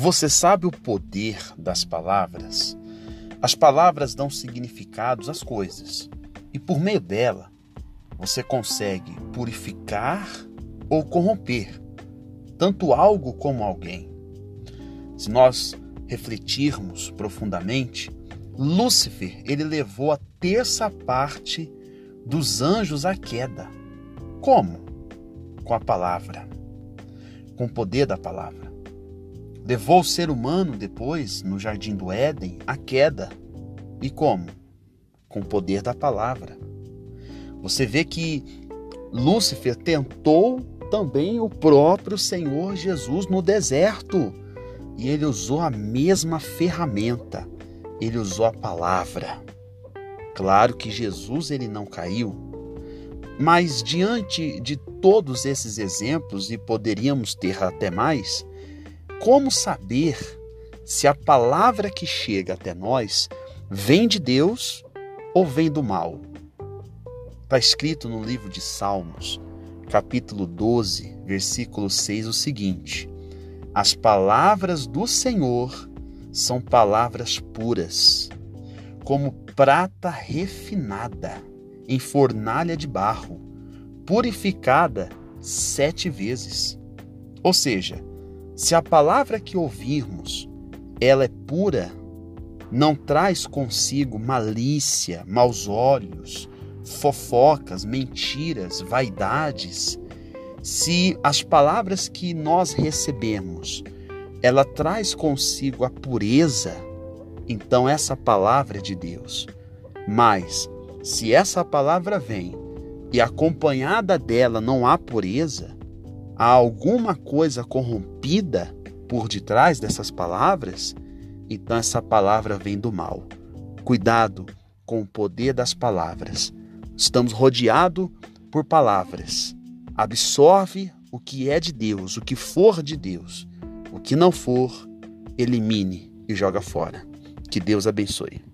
Você sabe o poder das palavras? As palavras dão significados às coisas e por meio dela você consegue purificar ou corromper tanto algo como alguém. Se nós refletirmos profundamente, Lúcifer, ele levou a terça parte dos anjos à queda. Como? Com a palavra, com o poder da palavra. Levou o ser humano depois, no jardim do Éden, à queda. E como? Com o poder da palavra. Você vê que Lúcifer tentou também o próprio Senhor Jesus no deserto. E ele usou a mesma ferramenta ele usou a palavra. Claro que Jesus ele não caiu, mas diante de todos esses exemplos, e poderíamos ter até mais, como saber se a palavra que chega até nós vem de Deus ou vem do mal? Está escrito no livro de Salmos, capítulo 12, versículo 6, o seguinte: As palavras do Senhor são palavras puras, como prata refinada em fornalha de barro, purificada sete vezes. Ou seja, se a palavra que ouvirmos ela é pura, não traz consigo malícia, maus olhos, fofocas, mentiras, vaidades. Se as palavras que nós recebemos ela traz consigo a pureza, então essa palavra é de Deus. Mas, se essa palavra vem e acompanhada dela não há pureza, há alguma coisa corrompida por detrás dessas palavras, então essa palavra vem do mal. Cuidado com o poder das palavras. Estamos rodeados por palavras. Absorve o que é de Deus, o que for de Deus o que não for, elimine e joga fora. Que Deus abençoe.